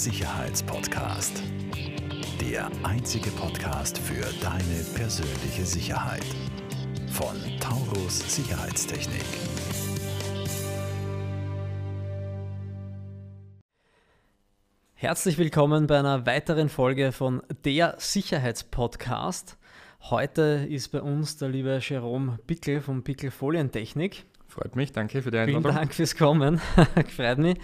Sicherheitspodcast. Der einzige Podcast für deine persönliche Sicherheit. Von Taurus Sicherheitstechnik. Herzlich willkommen bei einer weiteren Folge von der Sicherheitspodcast. Heute ist bei uns der liebe Jerome Pickel von Pickel Folientechnik. Freut mich, danke für die Einladung. Vielen Dank fürs Kommen, freut mich.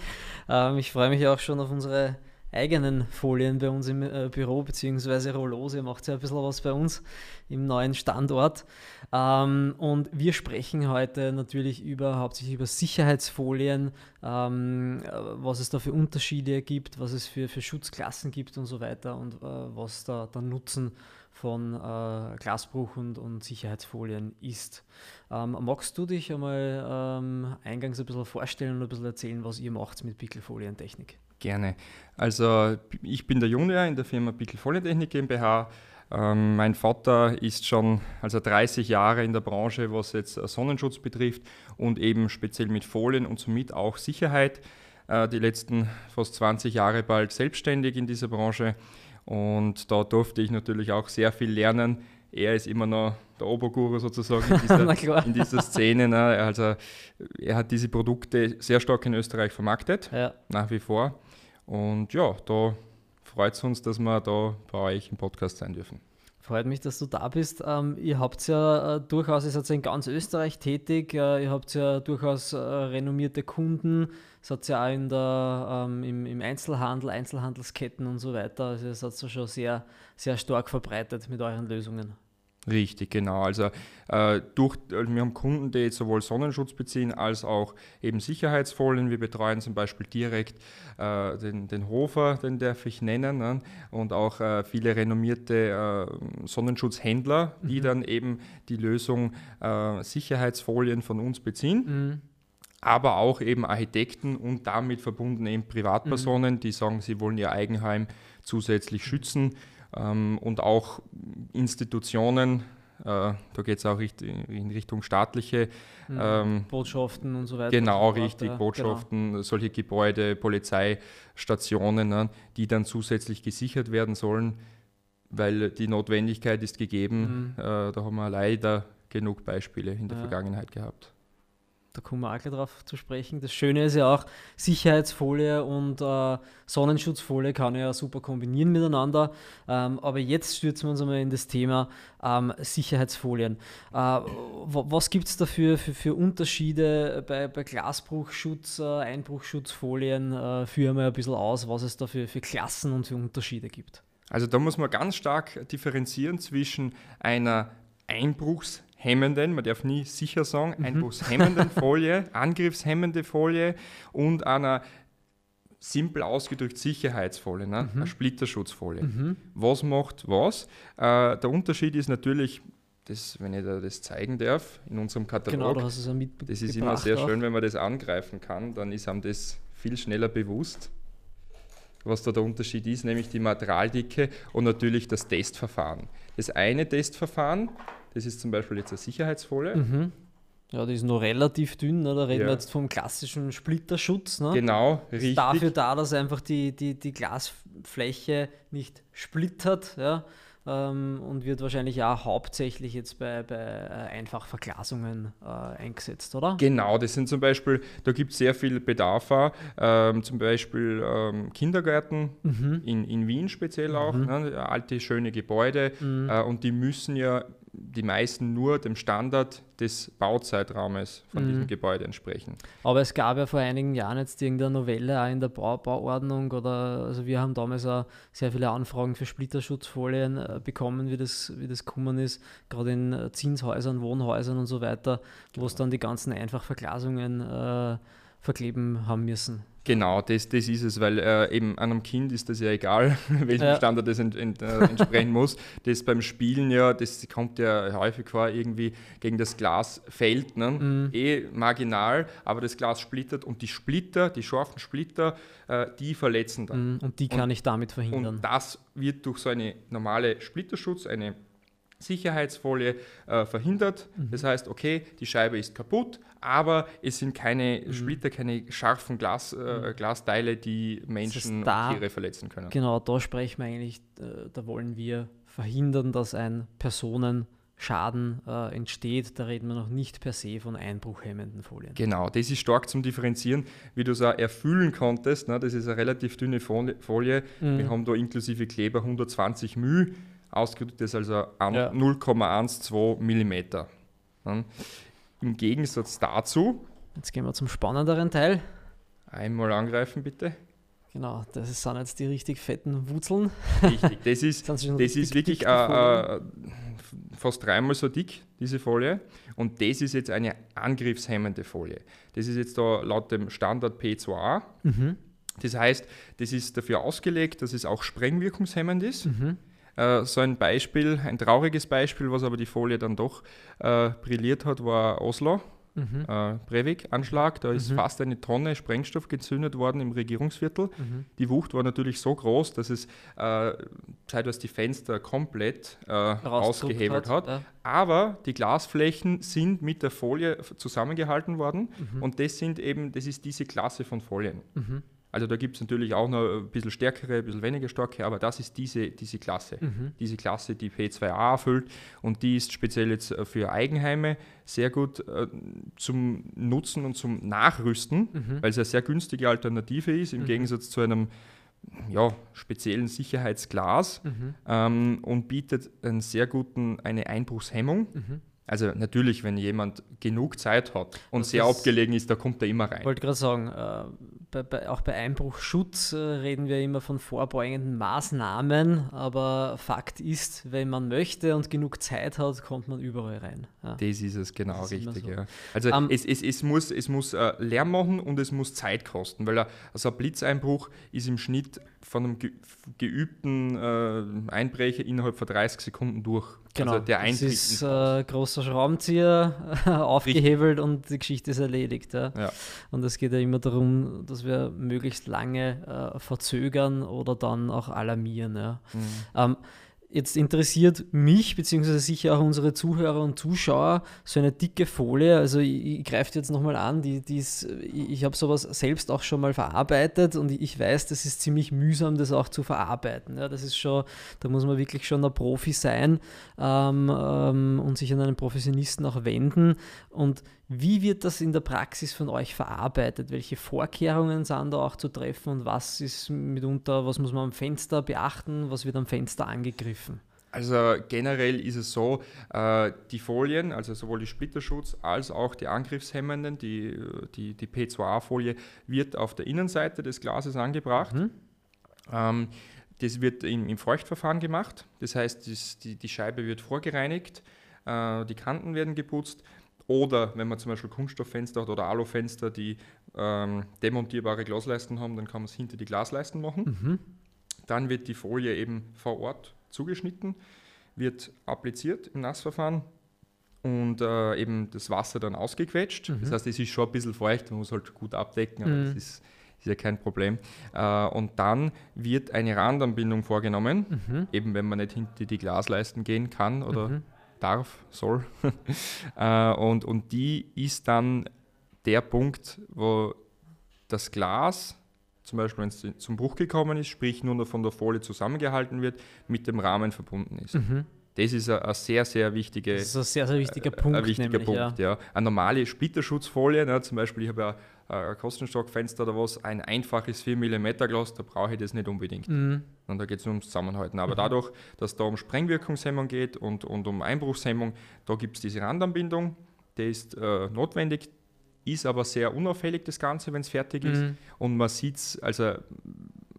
Ähm, ich freue mich auch schon auf unsere eigenen Folien bei uns im äh, Büro, beziehungsweise Rollos. Ihr macht ja ein bisschen was bei uns im neuen Standort. Ähm, und wir sprechen heute natürlich über, hauptsächlich über Sicherheitsfolien, ähm, was es da für Unterschiede gibt, was es für, für Schutzklassen gibt und so weiter und äh, was da der Nutzen von äh, Glasbruch und, und Sicherheitsfolien ist. Ähm, magst du dich einmal ähm, eingangs ein bisschen vorstellen und ein bisschen erzählen, was ihr macht mit Pickelfolientechnik? Gerne. Also ich bin der Junior in der Firma Pickelfolientechnik GmbH. Ähm, mein Vater ist schon also 30 Jahre in der Branche, was jetzt Sonnenschutz betrifft und eben speziell mit Folien und somit auch Sicherheit. Äh, die letzten fast 20 Jahre bald selbstständig in dieser Branche und da durfte ich natürlich auch sehr viel lernen. Er ist immer noch der Oberguru sozusagen in dieser, in dieser Szene. Ne? Also er hat diese Produkte sehr stark in Österreich vermarktet, ja. nach wie vor. Und ja, da freut es uns, dass wir da bei euch im Podcast sein dürfen. Freut mich, dass du da bist. Ähm, ihr habt ja äh, durchaus, ihr seid ja in ganz Österreich tätig, äh, ihr habt ja durchaus äh, renommierte Kunden, seid ja auch in der, ähm, im, im, Einzelhandel, Einzelhandelsketten und so weiter. Also ihr seid ja schon sehr, sehr stark verbreitet mit euren Lösungen. Richtig, genau. Also äh, durch, also wir haben Kunden, die sowohl Sonnenschutz beziehen als auch eben Sicherheitsfolien. Wir betreuen zum Beispiel direkt äh, den, den Hofer, den darf ich nennen, ne? und auch äh, viele renommierte äh, Sonnenschutzhändler, die mhm. dann eben die Lösung äh, Sicherheitsfolien von uns beziehen. Mhm aber auch eben Architekten und damit verbunden eben Privatpersonen, mhm. die sagen, sie wollen ihr Eigenheim zusätzlich schützen ähm, und auch Institutionen, äh, da geht es auch in Richtung staatliche mhm. ähm, Botschaften und so weiter. Genau, so richtig, genau. Botschaften, genau. solche Gebäude, Polizeistationen, ne, die dann zusätzlich gesichert werden sollen, weil die Notwendigkeit ist gegeben. Mhm. Äh, da haben wir leider genug Beispiele in der ja. Vergangenheit gehabt da kommen wir auch gleich drauf zu sprechen. Das Schöne ist ja auch, Sicherheitsfolie und äh, Sonnenschutzfolie kann ja super kombinieren miteinander. Ähm, aber jetzt stürzen wir uns einmal in das Thema ähm, Sicherheitsfolien. Äh, was gibt es dafür für, für Unterschiede bei, bei Glasbruchschutz, äh, Einbruchschutzfolien? Äh, führen wir ein bisschen aus, was es da für, für Klassen und für Unterschiede gibt. Also da muss man ganz stark differenzieren zwischen einer Einbruchs- hemmenden, man darf nie sicher sagen, mhm. einbruchshemmenden Folie, angriffshemmende Folie und einer simpel ausgedrückt Sicherheitsfolie, ne? Mhm. eine Splitterschutzfolie. Mhm. Was macht was? Äh, der Unterschied ist natürlich, das, wenn ich da das zeigen darf, in unserem Katalog. Genau, du hast es ja mitgebracht. Das ist immer sehr auch. schön, wenn man das angreifen kann, dann ist einem das viel schneller bewusst, was da der Unterschied ist, nämlich die Materialdicke und natürlich das Testverfahren. Das eine Testverfahren das ist zum Beispiel jetzt eine Sicherheitsfolie. Mhm. Ja, die ist noch relativ dünn, ne? da reden ja. wir jetzt vom klassischen Splitterschutz. Ne? Genau, richtig. Ist dafür da, dass einfach die, die, die Glasfläche nicht splittert ja? Ähm, und wird wahrscheinlich auch hauptsächlich jetzt bei, bei äh, Einfachverglasungen äh, eingesetzt, oder? Genau, das sind zum Beispiel, da gibt es sehr viel Bedarf, ähm, zum Beispiel ähm, Kindergärten mhm. in, in Wien speziell auch, mhm. ne? alte schöne Gebäude mhm. äh, und die müssen ja die meisten nur dem Standard des Bauzeitraumes von mhm. diesem Gebäude entsprechen. Aber es gab ja vor einigen Jahren jetzt irgendeine Novelle auch in der Bau Bauordnung oder also wir haben damals auch sehr viele Anfragen für Splitterschutzfolien äh, bekommen, wie das, wie das gekommen ist, gerade in äh, Zinshäusern, Wohnhäusern und so weiter, genau. wo es dann die ganzen Einfachverglasungen äh, verkleben haben müssen. Genau, das, das ist es, weil äh, eben einem Kind ist das ja egal, welchem ja. Standard das ent, ent, äh, entsprechen muss. Das beim Spielen ja, das kommt ja häufig vor, irgendwie gegen das Glas fällt, ne? Mhm. eh marginal, aber das Glas splittert und die Splitter, die scharfen Splitter, äh, die verletzen dann. Mhm. Und die kann und, ich damit verhindern. Und das wird durch so eine normale Splitterschutz, eine Sicherheitsfolie äh, verhindert. Mhm. Das heißt, okay, die Scheibe ist kaputt, aber es sind keine Mhm. Splitter, keine scharfen Glas, äh, Glasteile, die Menschen da- und Tiere verletzen können. Genau, da sprechen wir eigentlich, äh, da wollen wir verhindern, dass ein Personenschaden äh, entsteht. Da reden wir noch nicht per se von einbruchhemmenden Folien. Genau, das ist stark zum Differenzieren, wie du es auch erfüllen konntest. Ne? Das ist eine relativ dünne Folie. Folie. Mhm. Wir haben da inklusive Kleber 120 μ, ausgedrückt ist also an Ja. 0,12 Millimeter. Ne? Im Gegensatz dazu, Jetzt gehen wir zum spannenderen Teil. einmal angreifen bitte. Genau, das sind jetzt die richtig fetten Wurzeln. Richtig, das ist, das ist wirklich äh, äh, fast dreimal so dick, diese Folie. Und das ist jetzt eine angriffshemmende Folie. Das ist jetzt da laut dem Standard P2A. Mhm. Das heißt, das ist dafür ausgelegt, dass es auch sprengwirkungshemmend ist. Mhm. Äh, so ein Beispiel, ein trauriges Beispiel, was aber die Folie dann doch äh, brilliert hat, war Oslo. Mhm. Äh, Breivik-Anschlag, da ist Mhm. fast eine Tonne Sprengstoff gezündet worden im Regierungsviertel. Mhm. Die Wucht war natürlich so groß, dass es äh, zeitweise die Fenster komplett äh, ausgehebelt hat. Ja. Aber die Glasflächen sind mit der Folie zusammengehalten worden Mhm. und das sind eben, das ist diese Klasse von Folien. Mhm. Also da gibt es natürlich auch noch ein bisschen stärkere, ein bisschen weniger starke, aber das ist diese, diese Klasse. Mhm. Diese Klasse, die P2A erfüllt und die ist speziell jetzt äh, für Eigenheime sehr gut äh, zum Nutzen und zum Nachrüsten, Mhm. weil es eine sehr günstige Alternative ist, im Mhm. Gegensatz zu einem ja, speziellen Sicherheitsglas Mhm. ähm, und bietet einen sehr guten, eine Einbruchshemmung. Also natürlich, wenn jemand genug Zeit hat und Das sehr abgelegen ist, da kommt er immer rein. Ich wollte gerade sagen, äh, bei, bei, auch bei Einbruchschutz äh, reden wir immer von vorbeugenden Maßnahmen, aber Fakt ist, wenn man möchte und genug Zeit hat, kommt man überall rein. Ja. Das ist es genau ist richtig. so. Ja. Also Ähm, es, es, es muss, es muss äh, Lärm machen und es muss Zeit kosten, weil also ein Blitzeinbruch ist im Schnitt von einem ge geübten äh, Einbrecher innerhalb von 30 Sekunden durch. Genau, Also der das ist ins Haus. Großer Schraubenzieher, aufgehebelt und die Geschichte ist erledigt. Ja. Ja. Und es geht ja immer darum, dass wir möglichst lange äh, verzögern oder dann auch alarmieren. Ja. Mhm. Ähm, jetzt interessiert mich, beziehungsweise sicher auch unsere Zuhörer und Zuschauer, so eine dicke Folie. Also ich, ich greife jetzt nochmal an, die, die ist, ich, ich habe sowas selbst auch schon mal verarbeitet und ich weiß, das ist ziemlich mühsam, das auch zu verarbeiten. Ja, das ist schon, da muss man wirklich schon ein Profi sein ähm, ähm, und sich an einen Professionisten auch wenden. Und wie wird das in der Praxis von euch verarbeitet? Welche Vorkehrungen sind da auch zu treffen und was ist mitunter, was muss man am Fenster beachten, was wird am Fenster angegriffen? Also generell ist es so, äh, die Folien, also sowohl die Splitterschutz als auch die Angriffshemmenden, die, äh, die, die P2A-Folie, wird auf der Innenseite des Glases angebracht. Mhm. Ähm, das wird im, im Feuchtverfahren gemacht. Das heißt, das, die, die Scheibe wird vorgereinigt, äh, die Kanten werden geputzt. Oder wenn man zum Beispiel Kunststofffenster hat oder Alufenster, die ähm, demontierbare Glasleisten haben, dann kann man es hinter die Glasleisten machen. Mhm. Dann wird die Folie eben vor Ort zugeschnitten, wird appliziert im Nassverfahren und äh, eben das Wasser dann ausgequetscht. Das heißt, es ist schon ein bisschen feucht, man muss halt gut abdecken, aber Mhm. das ist, ist ja kein Problem. Äh, und dann wird eine Randanbindung vorgenommen, Mhm. eben wenn man nicht hinter die Glasleisten gehen kann oder Mhm. darf, soll. äh, und, und die ist dann der Punkt, wo das Glas, zum Beispiel wenn es zum Bruch gekommen ist, sprich nur noch von der Folie zusammengehalten wird, mit dem Rahmen verbunden ist. Mhm. Das ist ein, ein sehr, sehr wichtige, Das ist ein sehr, sehr wichtiger äh, Punkt. ein wichtiger nämlich, Punkt. Ja. Eine normale Splitterschutzfolie, ne, zum Beispiel, ich habe ja äh, ein Kostenstockfenster oder was, ein einfaches 4 mm Glas, da brauche ich das nicht unbedingt. Ja. Mhm. Und da geht es nur ums Zusammenhalten. Aber dadurch, dass da um Sprengwirkungshemmung geht und, und um Einbruchshemmung, da gibt es diese Randanbindung, die ist äh, notwendig, ist aber sehr unauffällig, das Ganze, wenn es fertig ist. Mhm. Und man sieht es, also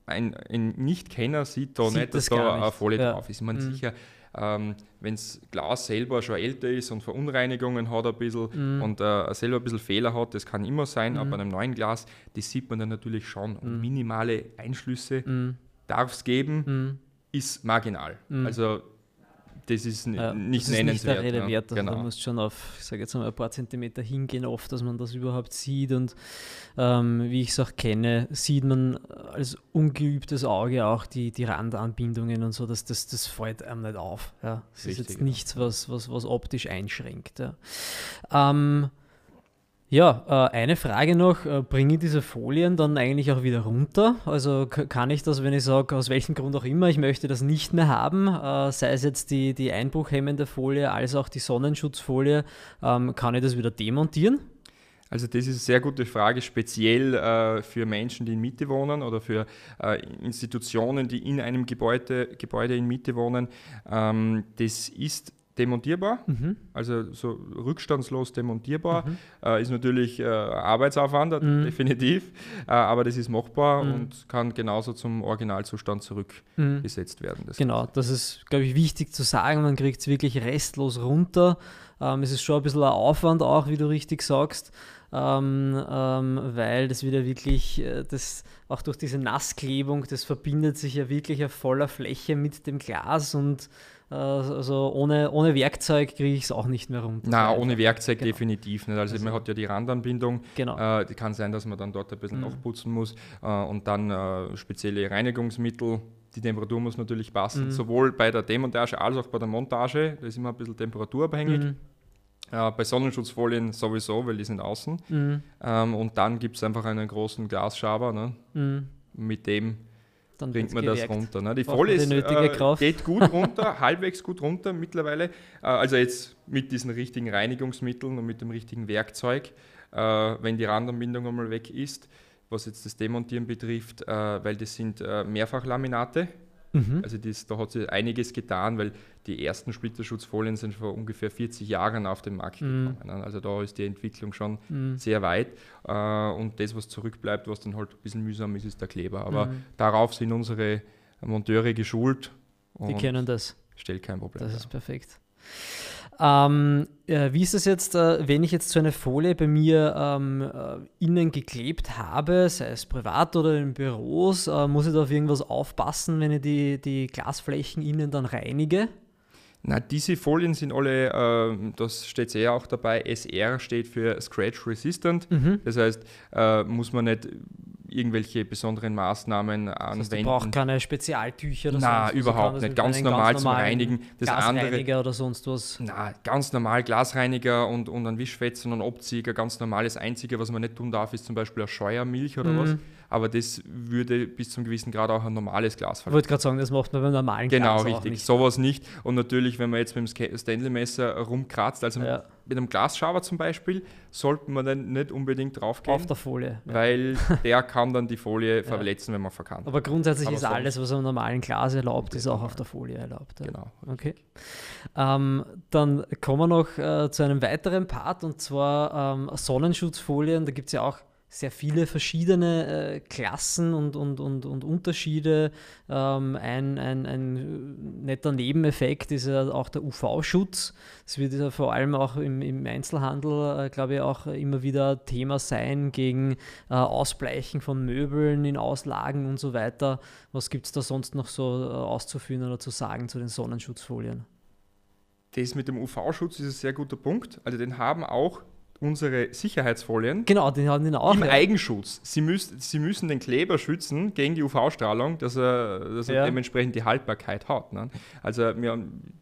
ein, ein Nicht-Kenner sieht da Sieht nicht, dass das da eine. Folie Ja. drauf ist. Meine, Mhm. sicher, ähm, wenn das Glas selber schon älter ist und Verunreinigungen hat ein bisschen Mhm. und äh, selber ein bisschen Fehler hat, das kann immer sein, Mhm. aber bei einem neuen Glas, das sieht man dann natürlich schon. Und Mhm. minimale Einschlüsse Mhm. darf es geben, Mhm. ist marginal. Also das ist Ja, nicht das ist nennenswert. Nicht der Rede wert. Also genau. Da musst schon auf, ich sage jetzt mal, ein paar Zentimeter hingehen, oft, dass man das überhaupt sieht. Und ähm, wie ich es auch kenne, sieht man als ungeübtes Auge auch die, die Randanbindungen und so, dass das, das fällt einem nicht auf. Ja. Das ist Richtig, jetzt ja. nichts, was, was, was optisch einschränkt. Ja. Ähm, ja, äh, eine Frage noch, äh, bringe ich diese Folien dann eigentlich auch wieder runter? Also kann ich das, wenn ich sage, aus welchem Grund auch immer, ich möchte das nicht mehr haben, äh, sei es jetzt die, die einbruchhemmende Folie als auch die Sonnenschutzfolie, ähm, kann ich das wieder demontieren? Also das ist eine sehr gute Frage, speziell für Menschen, die in Miete wohnen oder für Institutionen, die in einem Gebäude, Gebäude in Miete wohnen. Ähm, das ist demontierbar, Mhm. also so rückstandslos demontierbar. Äh, ist natürlich äh, Arbeitsaufwand, Mhm. definitiv, äh, aber das ist machbar Mhm. und kann genauso zum Originalzustand zurückgesetzt werden. Das Genau, das ist, glaube ich, wichtig zu sagen. Man kriegt es wirklich restlos runter. Ähm, es ist schon ein bisschen ein Aufwand auch, wie du richtig sagst, ähm, ähm, weil das wieder wirklich, äh, das auch durch diese Nassklebung, das verbindet sich ja wirklich auf voller Fläche mit dem Glas und äh, also ohne, ohne Werkzeug kriege ich es auch nicht mehr runter. Na, So ohne. Werkzeug Genau. definitiv nicht. Also, man hat ja die Randanbindung. Genau. Äh, die kann sein, dass man dann dort ein bisschen Mhm. nachputzen muss äh, und dann äh, spezielle Reinigungsmittel. Die Temperatur muss natürlich passen, Mhm. sowohl bei der Demontage als auch bei der Montage. Da ist immer ein bisschen temperaturabhängig. Mhm. Äh, bei Sonnenschutzfolien sowieso, weil die sind außen. Mhm. Ähm, und dann gibt es einfach einen großen Glasschaber. Ne? Mhm. Mit dem Dann bringt man das gewerkt. runter. Ne? Die Braucht Folie ist, die nötige äh, geht gut runter, halbwegs gut runter mittlerweile. Äh, also jetzt mit diesen richtigen Reinigungsmitteln und mit dem richtigen Werkzeug, äh, wenn die Randanbindung einmal weg ist, was jetzt das Demontieren betrifft, äh, weil das sind äh, Mehrfachlaminate. Mhm. Also das, da hat sich einiges getan, weil die ersten Splitterschutzfolien sind vor ungefähr 40 Jahren auf den Markt Mhm. gekommen. ne? Also da ist die Entwicklung schon Mhm. sehr weit. Äh, und das, was zurückbleibt, was dann halt ein bisschen mühsam ist, ist der Kleber. Aber Mhm. darauf sind unsere Monteure geschult Die kennen das. stellt kein Problem. Das ist perfekt. Ähm, äh, wie ist es jetzt, äh, wenn ich jetzt so eine Folie bei mir ähm, äh, innen geklebt habe, sei es privat oder in Büros, äh, muss ich da auf irgendwas aufpassen, wenn ich die, die Glasflächen innen dann reinige? Na, diese Folien sind alle, äh, das steht sehr auch dabei, SR steht für Scratch Resistant. Mhm. Das heißt, äh, muss man nicht irgendwelche besonderen Maßnahmen Das heißt, anwenden. brauche keine Spezialtücher oder Na, überhaupt nicht. Ganz normal zum normalen Reinigen. Das andere, Gasreiniger oder sonst was. na, ganz normal Glasreiniger und, und ein Wischfetzen und Obzieger, ganz normal. Das Einzige, was man nicht tun darf, ist zum Beispiel eine Scheuermilch oder Mhm. was. Aber das würde bis zum gewissen Grad auch ein normales Glas Ich wollte gerade sagen, das macht man beim normalen Genau, Glas auch richtig. nicht. Sowas nicht. Und natürlich, wenn man jetzt mit dem Stanley-Messer rumkratzt, also Ja. Mit einem Glasschaber zum Beispiel, sollte man dann nicht unbedingt draufgehen, Auf der Folie. Ja. weil der kann dann die Folie verletzen, wenn man verkannt. Aber grundsätzlich Aber ist alles, was am normalen Glas erlaubt, ist auch normal. auf der Folie erlaubt. Ja. Genau. Okay. Ähm, dann kommen wir noch äh, zu einem weiteren Part und zwar ähm, Sonnenschutzfolien. Da gibt es ja auch sehr viele verschiedene äh, Klassen und, und, und, und Unterschiede. Ähm, ein, ein, ein netter Nebeneffekt ist ja auch der UV-Schutz. Das wird ja vor allem auch im, im Einzelhandel, äh, glaube ich, auch immer wieder Thema sein gegen äh, Ausbleichen von Möbeln in Auslagen und so weiter. Was gibt es da sonst noch so äh, auszuführen oder zu sagen zu den Sonnenschutzfolien? Das mit dem UV-Schutz ist ein sehr guter Punkt. Also den haben auch unsere Sicherheitsfolien. Genau, den haben den auch. Im ja. Eigenschutz. Sie, müß, sie müssen den Kleber schützen gegen die UV-Strahlung, dass er, dass er Ja. dementsprechend die Haltbarkeit hat. Ne? Also wir haben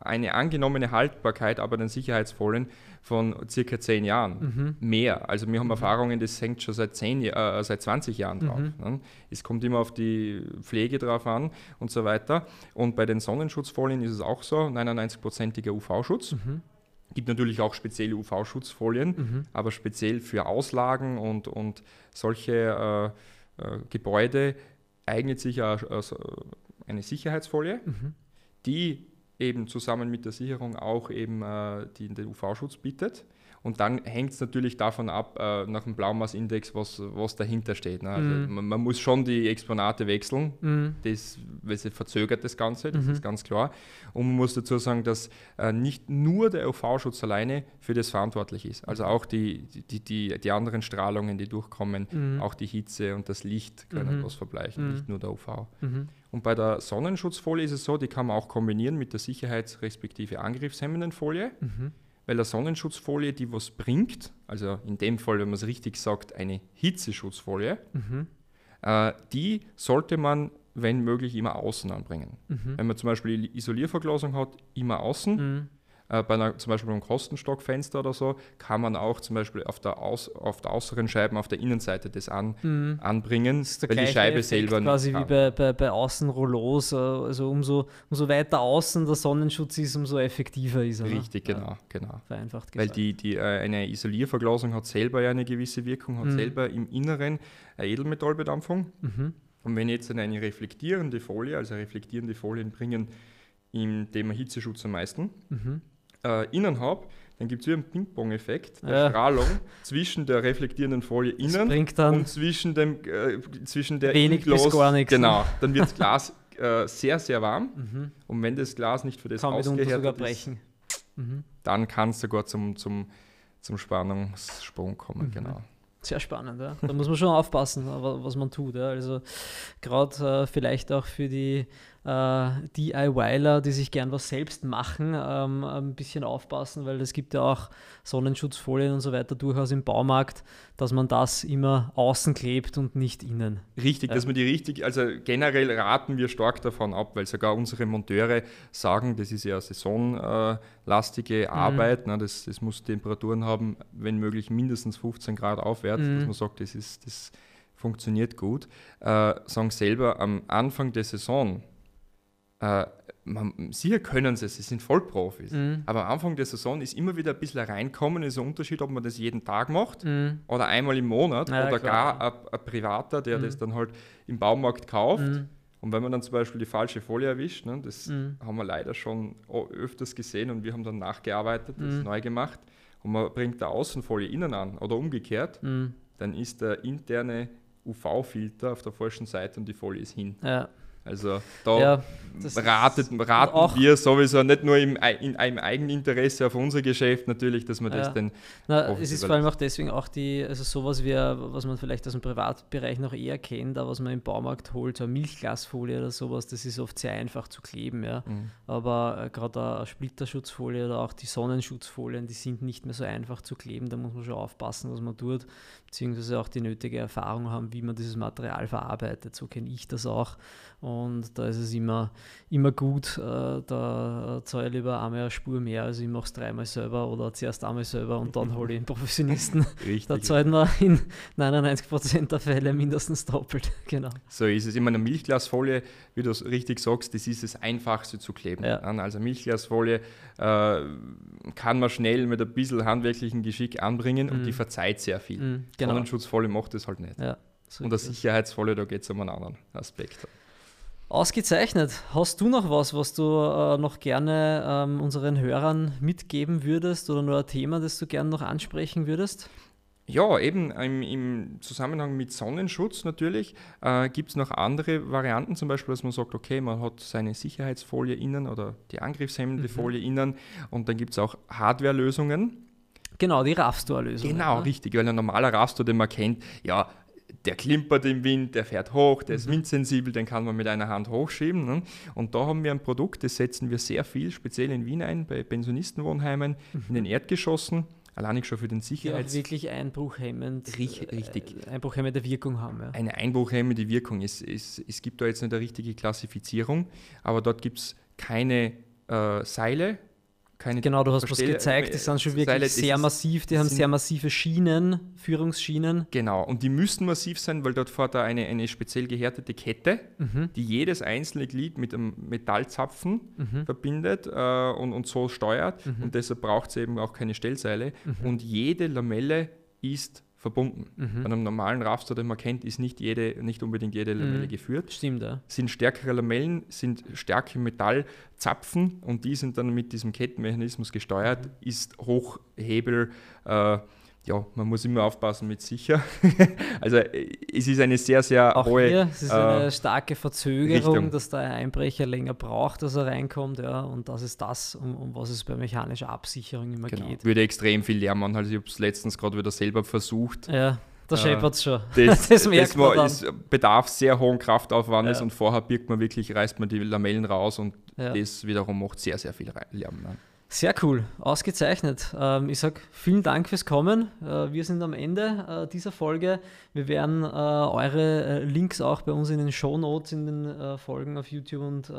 eine angenommene Haltbarkeit aber den Sicherheitsfolien von circa 10 Jahren. Mhm. Mehr. Also wir haben Erfahrungen, das hängt schon seit, 10, Ja- äh, seit 20 Jahren drauf. Mhm. Ne? Es kommt immer auf die Pflege drauf an und so weiter. Und bei den Sonnenschutzfolien ist es auch so, 99%iger UV-Schutz. Gibt natürlich auch spezielle UV-Schutzfolien, Mhm. aber speziell für Auslagen und, und solche äh, äh, Gebäude eignet sich auch, äh, so eine Sicherheitsfolie, Mhm. die eben zusammen mit der Sicherung auch eben äh, die, den UV-Schutz bietet. Und dann hängt es natürlich davon ab, äh, nach dem Blaumassindex, was, was dahinter steht. Ne? Also Mhm. man, man muss schon die Exponate wechseln, Mhm. das, weil sie verzögert das Ganze, das Mhm. ist ganz klar. Und man muss dazu sagen, dass äh, nicht nur der UV-Schutz alleine für das verantwortlich ist. Also auch die, die, die, die anderen Strahlungen, die durchkommen, Mhm. auch die Hitze und das Licht können Mhm. was verbleichen, Mhm. nicht nur der UV. Mhm. Und bei der Sonnenschutzfolie ist es so, die kann man auch kombinieren mit der sicherheits- respektive angriffshemmenden Folie, Mhm. Weil der Sonnenschutzfolie, die was bringt, also in dem Fall, wenn man es richtig sagt, eine Hitzeschutzfolie, Mhm. äh, die sollte man, wenn möglich, immer außen anbringen. Mhm. Wenn man zum Beispiel Isolierverglasung hat, immer außen. Mhm. Äh, bei einer, zum Beispiel beim Kostenstockfenster oder so, kann man auch zum Beispiel auf der, Aus, auf der äußeren Scheibe, auf der Innenseite das an, Mhm. anbringen, Das weil die Scheibe Effekt selber quasi nicht wie bei, bei, bei Außenrollos. äh, Also umso, umso weiter außen der Sonnenschutz ist, umso effektiver ist er. ne? Richtig, Ja, genau, genau. vereinfacht Weil gesagt. die, die, äh, eine Isolierverglasung hat selber ja eine gewisse Wirkung, hat Mhm. selber im Inneren eine Edelmetallbedampfung. Mhm. Und wenn jetzt eine reflektierende Folie, also reflektierende Folien bringen im Thema Hitzeschutz am meisten, Mhm. Äh, innen habe, dann gibt es wie einen Ping-Pong-Effekt der Ja. Strahlung zwischen der reflektierenden Folie innen und zwischen, dem, äh, zwischen der Wenig bis Inglas- gar nichts? Genau, dann wird das Glas äh, sehr, sehr warm. mhm. Und wenn das Glas nicht für das kann ausgehärtet ist, brechen. Mhm. dann kann es sogar zum, zum, zum Spannungssprung kommen. Mhm. Genau. Sehr spannend, ja. Da muss man schon aufpassen, wa- was man tut. Ja. Also gerade äh, vielleicht auch für die äh, DIYler, die sich gern was selbst machen, ähm, ein bisschen aufpassen, weil es gibt ja auch Sonnenschutzfolien und so weiter durchaus im Baumarkt, dass man das immer außen klebt und nicht innen. Richtig, Ja. dass man die richtig, also generell raten wir stark davon ab, weil sogar unsere Monteure sagen, das ist ja saisonlastige Mhm. Arbeit, ne, das, das muss Temperaturen haben, wenn möglich mindestens 15 Grad aufwärts, Mhm. dass man sagt, das, ist, das funktioniert gut. Äh, sagen selber am Anfang der Saison, äh, man, sicher können sie es, sie sind Vollprofis, Mhm. aber am Anfang der Saison ist immer wieder ein bisschen reinkommen, ist ein Unterschied, ob man das jeden Tag macht Mhm. oder einmal im Monat Ja, oder klar. gar ein, ein Privater, der Mhm. das dann halt im Baumarkt kauft. Mhm. Und wenn man dann zum Beispiel die falsche Folie erwischt, ne, das Mhm. haben wir leider schon öfters gesehen und wir haben dann nachgearbeitet, das Mhm. neu gemacht und man bringt der Außenfolie innen an oder umgekehrt, dann ist der interne UV-Filter auf der falschen Seite und die Folie ist hin. Ja. Also da Ja, das ratet, raten wir sowieso nicht nur im, in einem Eigeninteresse auf unser Geschäft natürlich, dass man das Ja. dann Na, es ist vor allem auch deswegen auch die, also sowas wie, was man vielleicht aus dem Privatbereich noch eher kennt, aber was man im Baumarkt holt, so eine Milchglasfolie oder sowas, das ist oft sehr einfach zu kleben, ja. Mhm. Aber äh, gerade eine Splitterschutzfolie oder auch die Sonnenschutzfolien, die sind nicht mehr so einfach zu kleben, da muss man schon aufpassen, was man tut, beziehungsweise auch die nötige Erfahrung haben, wie man dieses Material verarbeitet. So kenne ich das auch. Und da ist es immer, immer gut, äh, da zahle ich lieber einmal eine Spur mehr, also ich mache es dreimal selber oder zuerst einmal selber und dann hole ich einen Professionisten. Da richtig zahlt man in 99% der Fälle mindestens doppelt. Genau. So ist es. Immer eine Milchglasfolie, wie du es richtig sagst, das ist das Einfachste zu kleben. Ja. Also Milchglasfolie äh, kann man schnell mit ein bisschen handwerklichen Geschick anbringen und Mhm. die verzeiht sehr viel. Mhm, genau. Sonnenschutzfolie macht das halt nicht. Ja, so und der. Sicherheitsfolie, da geht es um einen anderen Aspekt. Ausgezeichnet. Hast du noch was, was du äh, noch gerne ähm, unseren Hörern mitgeben würdest oder nur ein Thema, das du gerne noch ansprechen würdest? Ja, eben im, im Zusammenhang mit Sonnenschutz natürlich äh, gibt es noch andere Varianten, zum Beispiel, dass man sagt, okay, man hat seine Sicherheitsfolie innen oder die angriffshemmende Mhm. Folie innen und dann gibt es auch Hardwarelösungen. Genau, die Raffstor-Lösung. Genau, ne? richtig, weil ein normaler Raster, den man kennt, ja, der klimpert im Wind, der fährt hoch, der Mhm. ist windsensibel, den kann man mit einer Hand hochschieben. Ne? Und da haben wir ein Produkt, das setzen wir sehr viel, speziell in Wien ein, bei Pensionistenwohnheimen, in den Erdgeschossen, allein schon für den Die auch Sicherheits... wirklich einbruchhemmend, Richtig, richtig. Äh, einbruchhemmende Wirkung haben. Ja. eine einbruchhemmende Wirkung. Es, es, es gibt da jetzt nicht eine richtige Klassifizierung, aber dort gibt es keine äh, Seile, keine Genau, du hast was gezeigt, die sind schon wirklich Seile, sehr massiv, die haben sehr massive Schienen, Führungsschienen. Genau, und die müssen massiv sein, weil dort fährt da eine, eine speziell gehärtete Kette, Mhm. die jedes einzelne Glied mit einem Metallzapfen Mhm. verbindet äh, und, und so steuert. Und deshalb braucht es eben auch keine Stellseile. Und jede Lamelle ist verbunden. Mhm. Bei einem normalen Rafter, den man kennt, ist nicht, jede, nicht unbedingt jede Lamelle Mhm. geführt. Stimmt, ja. Sind stärkere Lamellen, sind starke Metallzapfen und die sind dann mit diesem Kettenmechanismus gesteuert, Mhm. ist Hochhebel. Äh, ja, man muss immer aufpassen mit sicher. also äh, es ist eine sehr, sehr Auch hohe. hier, es ist äh, eine starke Verzögerung, Richtung. dass der Einbrecher länger braucht, dass er reinkommt, ja, und das ist das, um, um was es bei mechanischer Absicherung immer Genau. geht. Würde extrem viel Lärm machen. Also ich habe es letztens gerade wieder selber versucht. Ja, da Äh, scheppert es schon. Das, Das merkt man war- dann. Es bedarf sehr hohen Kraftaufwandes Ja. und vorher birgt man wirklich, reißt man die Lamellen raus und Ja. das wiederum macht sehr, sehr viel Lärm. Ne? Sehr cool, ausgezeichnet. Ähm, ich sage vielen Dank fürs Kommen. Äh, wir sind am Ende äh, dieser Folge. Wir werden äh, eure Links auch bei uns in den Show Notes in den Folgen auf YouTube und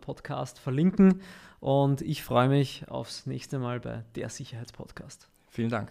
Podcast verlinken. Und ich freue mich aufs nächste Mal bei der Sicherheitspodcast. Vielen Dank.